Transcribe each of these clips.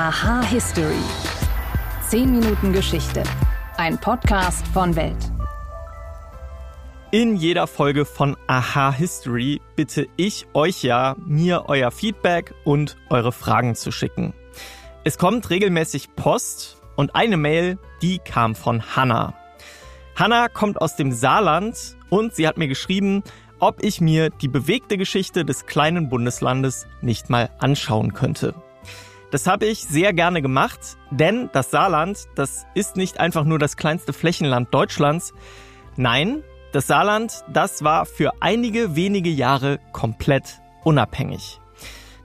Aha History. 10 Minuten Geschichte. Ein Podcast von Welt. In jeder Folge von Aha History bitte ich euch ja, mir euer Feedback und eure Fragen zu schicken. Es kommt regelmäßig Post und eine Mail, die kam von Hanna. Hanna kommt aus dem Saarland und sie hat mir geschrieben, ob ich mir die bewegte Geschichte des kleinen Bundeslandes nicht mal anschauen könnte. Das habe ich sehr gerne gemacht, denn das Saarland, das ist nicht einfach nur das kleinste Flächenland Deutschlands. Nein, das Saarland, das war für einige wenige Jahre komplett unabhängig.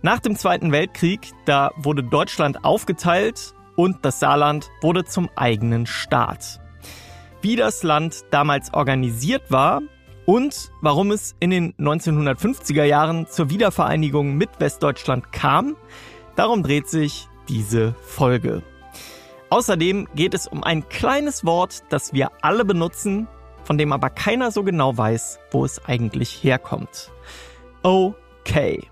Nach dem Zweiten Weltkrieg, da wurde Deutschland aufgeteilt und das Saarland wurde zum eigenen Staat. Wie das Land damals organisiert war, und warum es in den 1950er Jahren zur Wiedervereinigung mit Westdeutschland kam. Darum dreht sich diese Folge. Außerdem geht es um ein kleines Wort, das wir alle benutzen, von dem aber keiner so genau weiß, wo es eigentlich herkommt. Okay.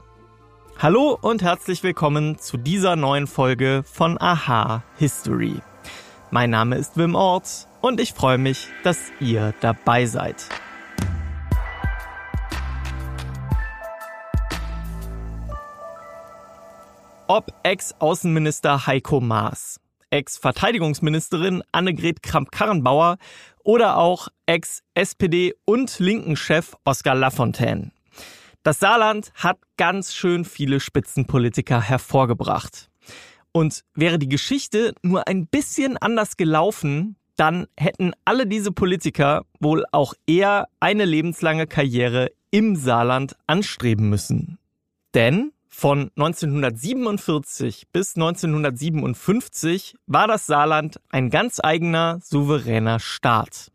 Hallo und herzlich willkommen zu dieser neuen Folge von Aha History. Mein Name ist Wim Ort und ich freue mich, dass ihr dabei seid. Ob Ex-Außenminister Heiko Maas, Ex-Verteidigungsministerin Annegret Kramp-Karrenbauer oder auch Ex-SPD- und Linken-Chef Oskar Lafontaine. Das Saarland hat ganz schön viele Spitzenpolitiker hervorgebracht. Und wäre die Geschichte nur ein bisschen anders gelaufen, dann hätten alle diese Politiker wohl auch eher eine lebenslange Karriere im Saarland anstreben müssen. Denn von 1947 bis 1957 war das Saarland ein ganz eigener, souveräner Staat.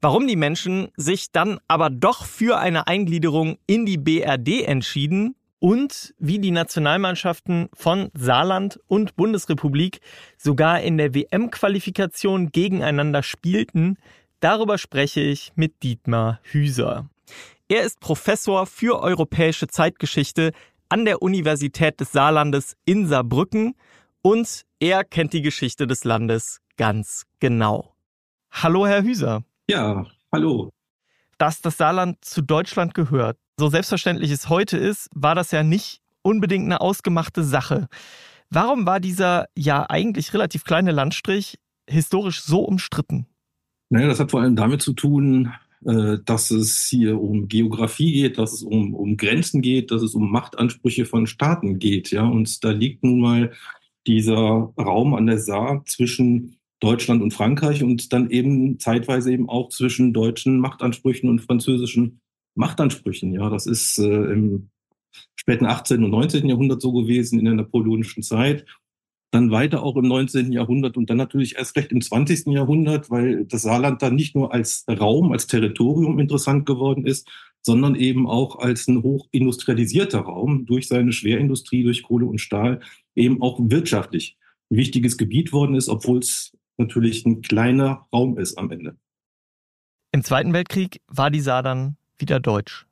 Warum die Menschen sich dann aber doch für eine Eingliederung in die BRD entschieden und wie die Nationalmannschaften von Saarland und Bundesrepublik sogar in der WM-Qualifikation gegeneinander spielten, darüber spreche ich mit Dietmar Hüser. Er ist Professor für europäische Zeitgeschichte an der Universität des Saarlandes in Saarbrücken und er kennt die Geschichte des Landes ganz genau. Hallo, Herr Hüser. Ja, hallo. Dass das Saarland zu Deutschland gehört, so selbstverständlich es heute ist, war das ja nicht unbedingt eine ausgemachte Sache. Warum war dieser ja eigentlich relativ kleine Landstrich historisch so umstritten? Naja, das hat vor allem damit zu tun, äh, dass es hier um Geografie geht, dass es um, um Grenzen geht, dass es um Machtansprüche von Staaten geht. Ja, und da liegt nun mal dieser Raum an der Saar zwischen Deutschland und Frankreich und dann eben zeitweise eben auch zwischen deutschen Machtansprüchen und französischen Machtansprüchen. Ja, das ist äh, im späten 18. und 19. Jahrhundert so gewesen in der napoleonischen Zeit dann weiter auch im 19. Jahrhundert und dann natürlich erst recht im 20. Jahrhundert, weil das Saarland dann nicht nur als Raum, als Territorium interessant geworden ist, sondern eben auch als ein hochindustrialisierter Raum durch seine Schwerindustrie, durch Kohle und Stahl, eben auch wirtschaftlich ein wichtiges Gebiet worden ist, obwohl es natürlich ein kleiner Raum ist am Ende. Im Zweiten Weltkrieg war die Saar dann wieder deutsch.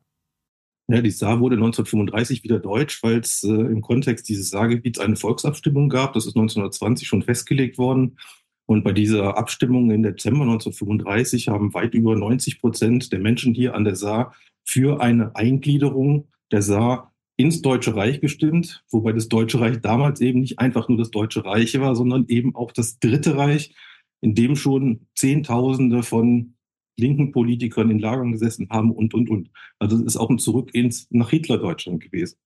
Ja, die Saar wurde 1935 wieder deutsch, weil es äh, im Kontext dieses Saargebiets eine Volksabstimmung gab. Das ist 1920 schon festgelegt worden. Und bei dieser Abstimmung im Dezember 1935 haben weit über 90 Prozent der Menschen hier an der Saar für eine Eingliederung der Saar ins Deutsche Reich gestimmt, wobei das Deutsche Reich damals eben nicht einfach nur das Deutsche Reich war, sondern eben auch das Dritte Reich, in dem schon Zehntausende von linken Politikern in Lagern gesessen haben und, und, und. Also es ist auch ein Zurück ins, nach Hitler-Deutschland gewesen.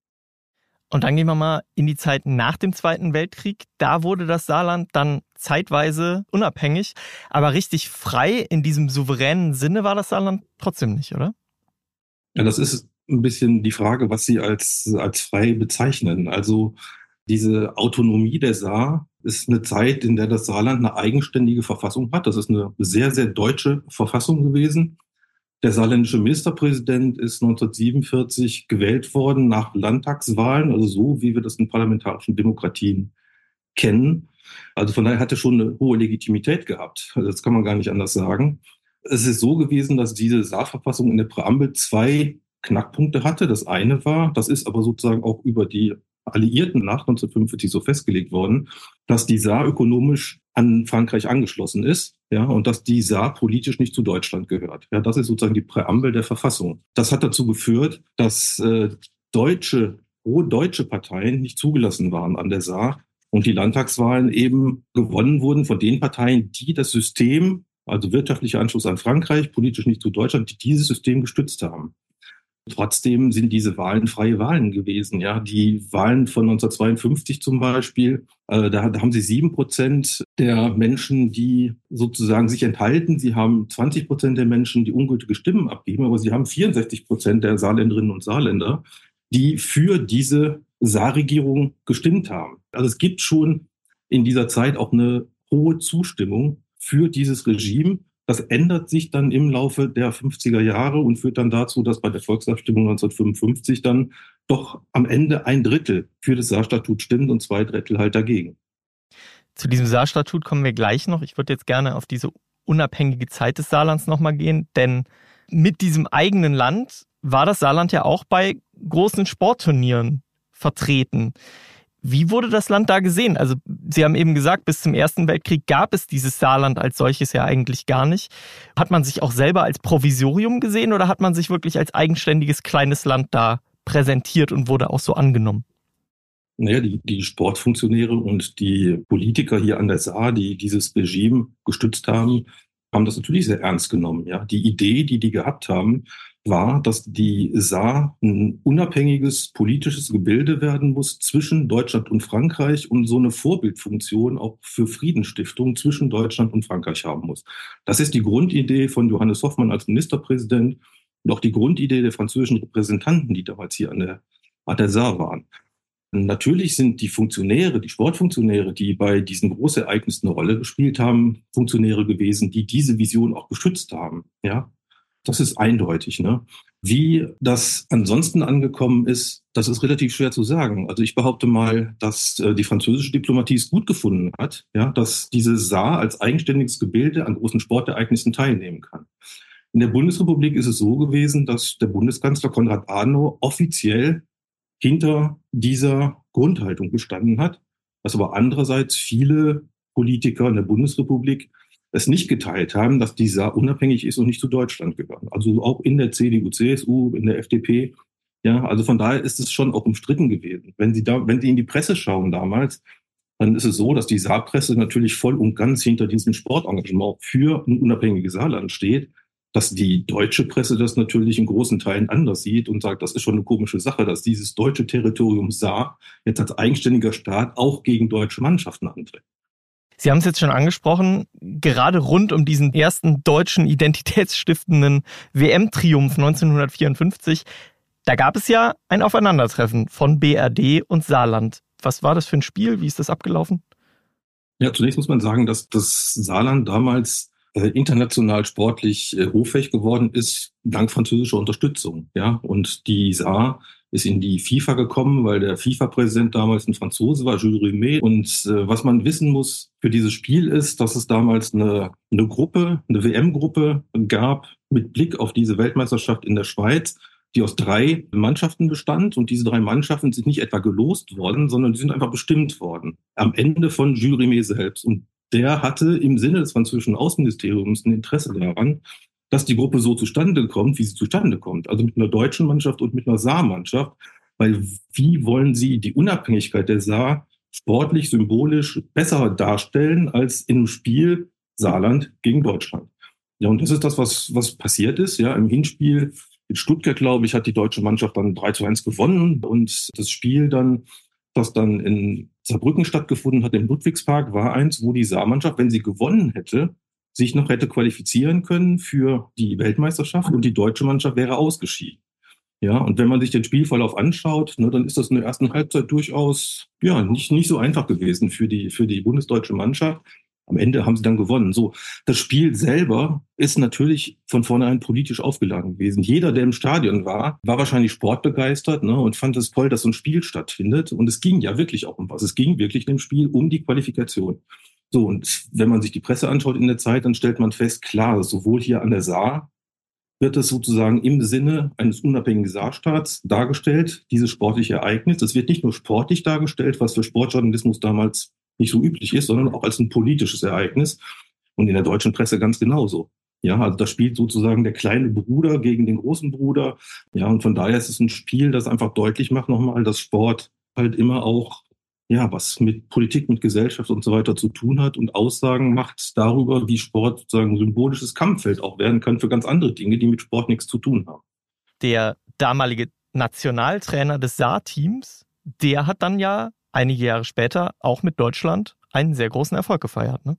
Und dann gehen wir mal in die Zeit nach dem Zweiten Weltkrieg. Da wurde das Saarland dann zeitweise unabhängig, aber richtig frei in diesem souveränen Sinne war das Saarland trotzdem nicht, oder? Ja, das ist ein bisschen die Frage, was Sie als, als frei bezeichnen. Also diese Autonomie der Saar ist eine Zeit, in der das Saarland eine eigenständige Verfassung hat. Das ist eine sehr, sehr deutsche Verfassung gewesen. Der saarländische Ministerpräsident ist 1947 gewählt worden nach Landtagswahlen, also so, wie wir das in parlamentarischen Demokratien kennen. Also von daher hat er schon eine hohe Legitimität gehabt. Also das kann man gar nicht anders sagen. Es ist so gewesen, dass diese Saarverfassung in der Präambel zwei Knackpunkte hatte. Das eine war, das ist aber sozusagen auch über die Alliierten nach 1945 so festgelegt worden, dass die Saar ökonomisch an Frankreich angeschlossen ist, ja, und dass die Saar politisch nicht zu Deutschland gehört. Ja, das ist sozusagen die Präambel der Verfassung. Das hat dazu geführt, dass äh, deutsche, pro-deutsche Parteien nicht zugelassen waren an der Saar und die Landtagswahlen eben gewonnen wurden von den Parteien, die das System, also wirtschaftlicher Anschluss an Frankreich, politisch nicht zu Deutschland, die dieses System gestützt haben. Trotzdem sind diese Wahlen freie Wahlen gewesen. Ja, die Wahlen von 1952 zum Beispiel, äh, da, da haben sie sieben Prozent der Menschen, die sozusagen sich enthalten. Sie haben 20 Prozent der Menschen, die ungültige Stimmen abgeben, aber sie haben 64 Prozent der Saarländerinnen und Saarländer, die für diese Saarregierung gestimmt haben. Also es gibt schon in dieser Zeit auch eine hohe Zustimmung für dieses Regime. Das ändert sich dann im Laufe der 50er Jahre und führt dann dazu, dass bei der Volksabstimmung 1955 dann doch am Ende ein Drittel für das Saarstatut stimmt und zwei Drittel halt dagegen. Zu diesem Saarstatut kommen wir gleich noch. Ich würde jetzt gerne auf diese unabhängige Zeit des Saarlands nochmal gehen, denn mit diesem eigenen Land war das Saarland ja auch bei großen Sportturnieren vertreten. Wie wurde das Land da gesehen? Also Sie haben eben gesagt, bis zum Ersten Weltkrieg gab es dieses Saarland als solches ja eigentlich gar nicht. Hat man sich auch selber als Provisorium gesehen oder hat man sich wirklich als eigenständiges kleines Land da präsentiert und wurde auch so angenommen? Naja, die, die Sportfunktionäre und die Politiker hier an der Saar, die dieses Regime gestützt haben, haben das natürlich sehr ernst genommen. Ja, die Idee, die die gehabt haben, war, dass die Saar ein unabhängiges politisches Gebilde werden muss zwischen Deutschland und Frankreich und so eine Vorbildfunktion auch für Friedensstiftung zwischen Deutschland und Frankreich haben muss. Das ist die Grundidee von Johannes Hoffmann als Ministerpräsident und auch die Grundidee der französischen Repräsentanten, die damals hier an der, an der Saar waren. Natürlich sind die Funktionäre, die Sportfunktionäre, die bei diesen Großereignissen eine Rolle gespielt haben, Funktionäre gewesen, die diese Vision auch geschützt haben. Ja, das ist eindeutig. Ne? Wie das ansonsten angekommen ist, das ist relativ schwer zu sagen. Also ich behaupte mal, dass äh, die französische Diplomatie es gut gefunden hat, ja, dass diese Saar als eigenständiges Gebilde an großen Sportereignissen teilnehmen kann. In der Bundesrepublik ist es so gewesen, dass der Bundeskanzler Konrad Adenauer offiziell hinter dieser Grundhaltung gestanden hat, dass aber andererseits viele Politiker in der Bundesrepublik es nicht geteilt haben, dass die Saar unabhängig ist und nicht zu Deutschland gehören. Also auch in der CDU, CSU, in der FDP. Ja, also von daher ist es schon auch umstritten gewesen. Wenn Sie da, wenn Sie in die Presse schauen damals, dann ist es so, dass die Saarpresse natürlich voll und ganz hinter diesem Sportengagement für ein unabhängiges Saarland steht, dass die deutsche Presse das natürlich in großen Teilen anders sieht und sagt, das ist schon eine komische Sache, dass dieses deutsche Territorium Saar jetzt als eigenständiger Staat auch gegen deutsche Mannschaften antritt. Sie haben es jetzt schon angesprochen, gerade rund um diesen ersten deutschen identitätsstiftenden WM-Triumph 1954, da gab es ja ein Aufeinandertreffen von BRD und Saarland. Was war das für ein Spiel? Wie ist das abgelaufen? Ja, zunächst muss man sagen, dass das Saarland damals äh, international sportlich äh, hochfähig geworden ist, dank französischer Unterstützung. Ja, und die Saar ist in die FIFA gekommen, weil der FIFA-Präsident damals ein Franzose war, Jules Rimet. Und äh, was man wissen muss für dieses Spiel ist, dass es damals eine, eine Gruppe, eine WM-Gruppe gab mit Blick auf diese Weltmeisterschaft in der Schweiz, die aus drei Mannschaften bestand. Und diese drei Mannschaften sind nicht etwa gelost worden, sondern die sind einfach bestimmt worden. Am Ende von Jules Rimet selbst. Und der hatte im Sinne des französischen Außenministeriums ein Interesse daran, dass die Gruppe so zustande kommt, wie sie zustande kommt. Also mit einer deutschen Mannschaft und mit einer Saar-Mannschaft. Weil wie wollen sie die Unabhängigkeit der Saar sportlich, symbolisch besser darstellen als im Spiel Saarland gegen Deutschland? Ja, und das ist das, was, was passiert ist. Ja, im Hinspiel in Stuttgart, glaube ich, hat die deutsche Mannschaft dann 3 zu 1 gewonnen und das Spiel dann, das dann in Saarbrücken stattgefunden hat, im Ludwigspark, war eins, wo die Saarmannschaft, wenn sie gewonnen hätte, sich noch hätte qualifizieren können für die Weltmeisterschaft und die deutsche Mannschaft wäre ausgeschieden. Ja, und wenn man sich den Spielverlauf anschaut, ne, dann ist das in der ersten Halbzeit durchaus ja nicht, nicht so einfach gewesen für die, für die bundesdeutsche Mannschaft. Am Ende haben sie dann gewonnen. So, das Spiel selber ist natürlich von vornherein politisch aufgeladen gewesen. Jeder, der im Stadion war, war wahrscheinlich sportbegeistert ne, und fand es toll, dass so ein Spiel stattfindet. Und es ging ja wirklich auch um was. Es ging wirklich in dem Spiel um die Qualifikation. So, und wenn man sich die Presse anschaut in der Zeit, dann stellt man fest, klar, sowohl hier an der Saar wird es sozusagen im Sinne eines unabhängigen Saarstaats dargestellt, dieses sportliche Ereignis. Es wird nicht nur sportlich dargestellt, was für Sportjournalismus damals nicht so üblich ist, sondern auch als ein politisches Ereignis. Und in der deutschen Presse ganz genauso. Ja, also da spielt sozusagen der kleine Bruder gegen den großen Bruder. Ja, und von daher ist es ein Spiel, das einfach deutlich macht nochmal, dass Sport halt immer auch ja, was mit Politik, mit Gesellschaft und so weiter zu tun hat und Aussagen macht darüber, wie Sport sozusagen ein symbolisches Kampffeld auch werden kann für ganz andere Dinge, die mit Sport nichts zu tun haben. Der damalige Nationaltrainer des Saar-Teams, der hat dann ja einige Jahre später auch mit Deutschland einen sehr großen Erfolg gefeiert, ne?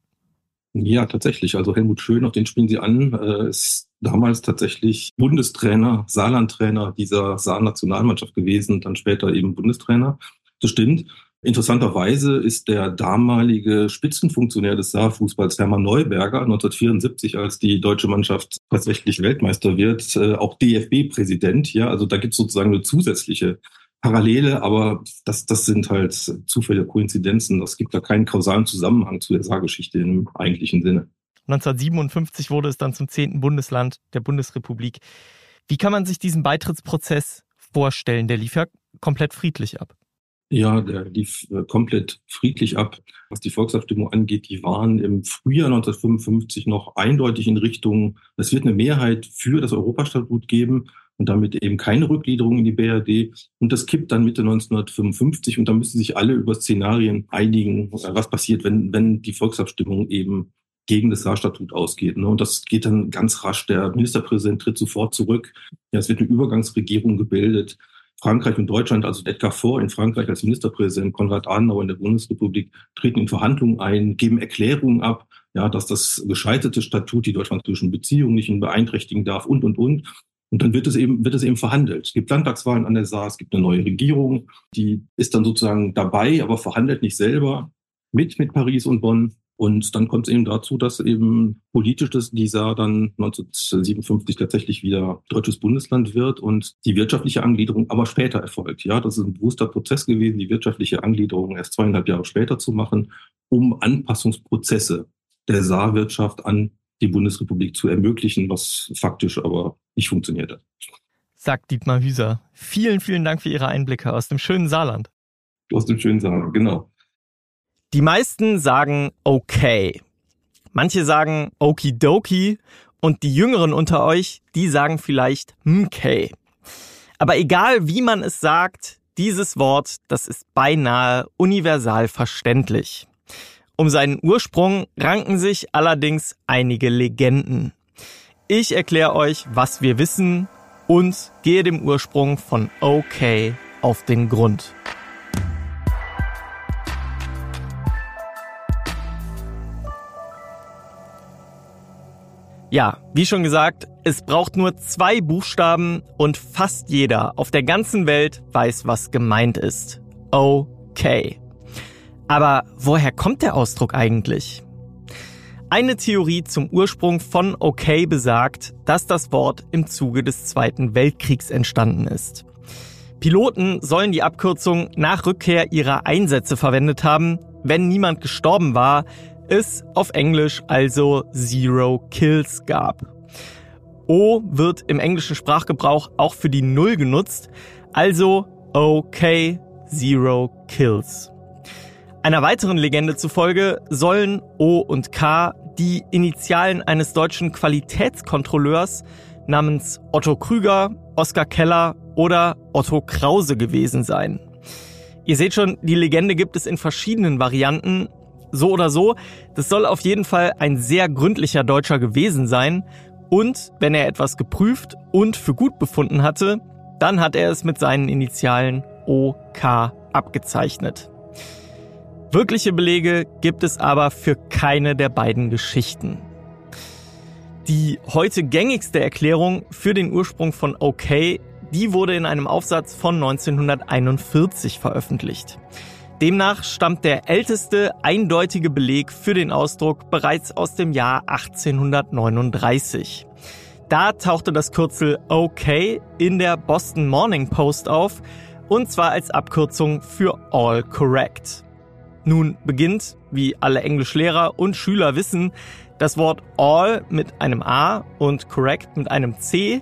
Ja, tatsächlich. Also Helmut Schön, auf den spielen Sie an, äh, ist damals tatsächlich Bundestrainer, Saarlandtrainer dieser Saar-Nationalmannschaft gewesen, dann später eben Bundestrainer. Das stimmt. Interessanterweise ist der damalige Spitzenfunktionär des Saarfußballs, Hermann Neuberger, 1974, als die deutsche Mannschaft tatsächlich Weltmeister wird, äh, auch DFB-Präsident. Ja, also da gibt es sozusagen eine zusätzliche Parallele, aber das, das sind halt Zufälle, Koinzidenzen. Es gibt da keinen kausalen Zusammenhang zu der Saargeschichte im eigentlichen Sinne. 1957 wurde es dann zum zehnten Bundesland der Bundesrepublik. Wie kann man sich diesen Beitrittsprozess vorstellen? Der lief ja komplett friedlich ab. Ja, der lief äh, komplett friedlich ab. Was die Volksabstimmung angeht, die waren im Frühjahr 1955 noch eindeutig in Richtung, es wird eine Mehrheit für das Europastatut geben und damit eben keine Rückgliederung in die BRD. Und das kippt dann Mitte 1955 und da müssen sich alle über Szenarien einigen, äh, was passiert, wenn, wenn die Volksabstimmung eben gegen das Saarstatut ausgeht. Ne? Und das geht dann ganz rasch. Der Ministerpräsident tritt sofort zurück. Ja, es wird eine Übergangsregierung gebildet. Frankreich und Deutschland, also Edgar Faure in Frankreich als Ministerpräsident, Konrad Adenauer in der Bundesrepublik, treten in Verhandlungen ein, geben Erklärungen ab, ja, dass das gescheiterte Statut die deutsch-französischen Beziehungen nicht beeinträchtigen darf und, und, und. Und dann wird es eben, wird es eben verhandelt. Es gibt Landtagswahlen an der Saar, es gibt eine neue Regierung, die ist dann sozusagen dabei, aber verhandelt nicht selber mit, mit Paris und Bonn. Und dann kommt es eben dazu, dass eben politisch das dieser dann 1957 tatsächlich wieder deutsches Bundesland wird und die wirtschaftliche Angliederung aber später erfolgt. Ja, das ist ein bewusster Prozess gewesen, die wirtschaftliche Angliederung erst zweieinhalb Jahre später zu machen, um Anpassungsprozesse der Saarwirtschaft an die Bundesrepublik zu ermöglichen, was faktisch aber nicht funktioniert hat. Sagt Dietmar Hüser. Vielen, vielen Dank für Ihre Einblicke aus dem schönen Saarland. Aus dem schönen Saarland, genau. Die meisten sagen okay. Manche sagen okidoki und die Jüngeren unter euch, die sagen vielleicht mkay. Aber egal wie man es sagt, dieses Wort, das ist beinahe universal verständlich. Um seinen Ursprung ranken sich allerdings einige Legenden. Ich erkläre euch, was wir wissen und gehe dem Ursprung von okay auf den Grund. Ja, wie schon gesagt, es braucht nur zwei Buchstaben und fast jeder auf der ganzen Welt weiß, was gemeint ist. Okay. Aber woher kommt der Ausdruck eigentlich? Eine Theorie zum Ursprung von okay besagt, dass das Wort im Zuge des Zweiten Weltkriegs entstanden ist. Piloten sollen die Abkürzung nach Rückkehr ihrer Einsätze verwendet haben, wenn niemand gestorben war, es auf Englisch also Zero Kills gab. O wird im englischen Sprachgebrauch auch für die Null genutzt, also OK Zero Kills. Einer weiteren Legende zufolge sollen O und K die Initialen eines deutschen Qualitätskontrolleurs namens Otto Krüger, Oskar Keller oder Otto Krause gewesen sein. Ihr seht schon, die Legende gibt es in verschiedenen Varianten so oder so, das soll auf jeden Fall ein sehr gründlicher Deutscher gewesen sein. Und wenn er etwas geprüft und für gut befunden hatte, dann hat er es mit seinen Initialen OK abgezeichnet. Wirkliche Belege gibt es aber für keine der beiden Geschichten. Die heute gängigste Erklärung für den Ursprung von OK, die wurde in einem Aufsatz von 1941 veröffentlicht. Demnach stammt der älteste eindeutige Beleg für den Ausdruck bereits aus dem Jahr 1839. Da tauchte das Kürzel OK in der Boston Morning Post auf, und zwar als Abkürzung für All Correct. Nun beginnt, wie alle Englischlehrer und Schüler wissen, Das Wort all mit einem A und correct mit einem C.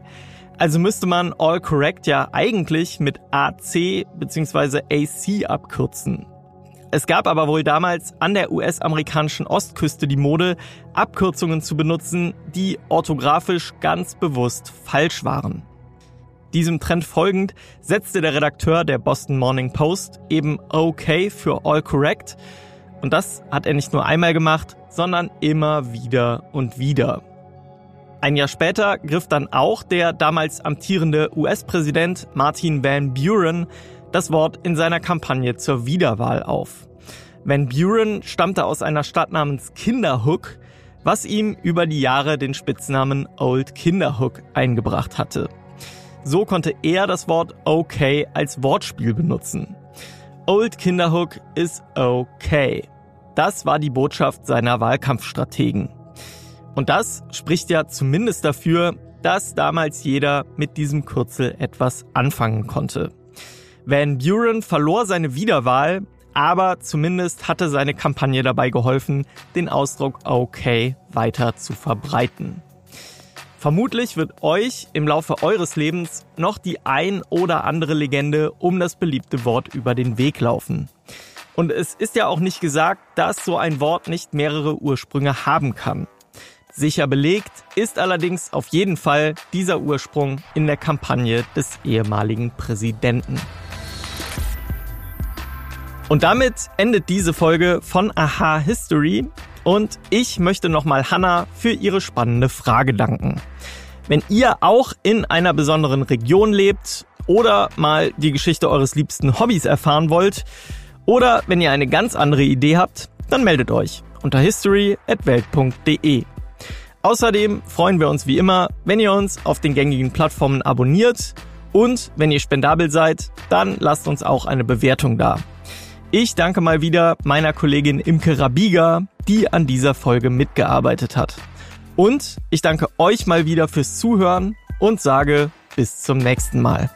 Also müsste man all correct ja eigentlich mit AC bzw. AC abkürzen. Es gab aber wohl damals an der US-amerikanischen Ostküste die Mode, Abkürzungen zu benutzen, die orthografisch ganz bewusst falsch waren. Diesem Trend folgend setzte der Redakteur der Boston Morning Post eben OK für All Correct. Und das hat er nicht nur einmal gemacht, sondern immer wieder und wieder. Ein Jahr später griff dann auch der damals amtierende US-Präsident Martin Van Buren das Wort in seiner Kampagne zur Wiederwahl auf. Van Buren stammte aus einer Stadt namens Kinderhook, was ihm über die Jahre den Spitznamen Old Kinderhook eingebracht hatte. So konnte er das Wort okay als Wortspiel benutzen. Old Kinderhook ist okay. Das war die Botschaft seiner Wahlkampfstrategen. Und das spricht ja zumindest dafür, dass damals jeder mit diesem Kürzel etwas anfangen konnte. Van Buren verlor seine Wiederwahl, aber zumindest hatte seine Kampagne dabei geholfen, den Ausdruck okay weiter zu verbreiten. Vermutlich wird euch im Laufe eures Lebens noch die ein oder andere Legende um das beliebte Wort über den Weg laufen. Und es ist ja auch nicht gesagt, dass so ein Wort nicht mehrere Ursprünge haben kann. Sicher belegt ist allerdings auf jeden Fall dieser Ursprung in der Kampagne des ehemaligen Präsidenten. Und damit endet diese Folge von Aha History und ich möchte nochmal Hanna für ihre spannende Frage danken. Wenn ihr auch in einer besonderen Region lebt oder mal die Geschichte eures liebsten Hobbys erfahren wollt oder wenn ihr eine ganz andere Idee habt, dann meldet euch unter history@welt.de. Außerdem freuen wir uns wie immer, wenn ihr uns auf den gängigen Plattformen abonniert und wenn ihr spendabel seid, dann lasst uns auch eine Bewertung da. Ich danke mal wieder meiner Kollegin Imke Rabiga, die an dieser Folge mitgearbeitet hat. Und ich danke euch mal wieder fürs Zuhören und sage bis zum nächsten Mal.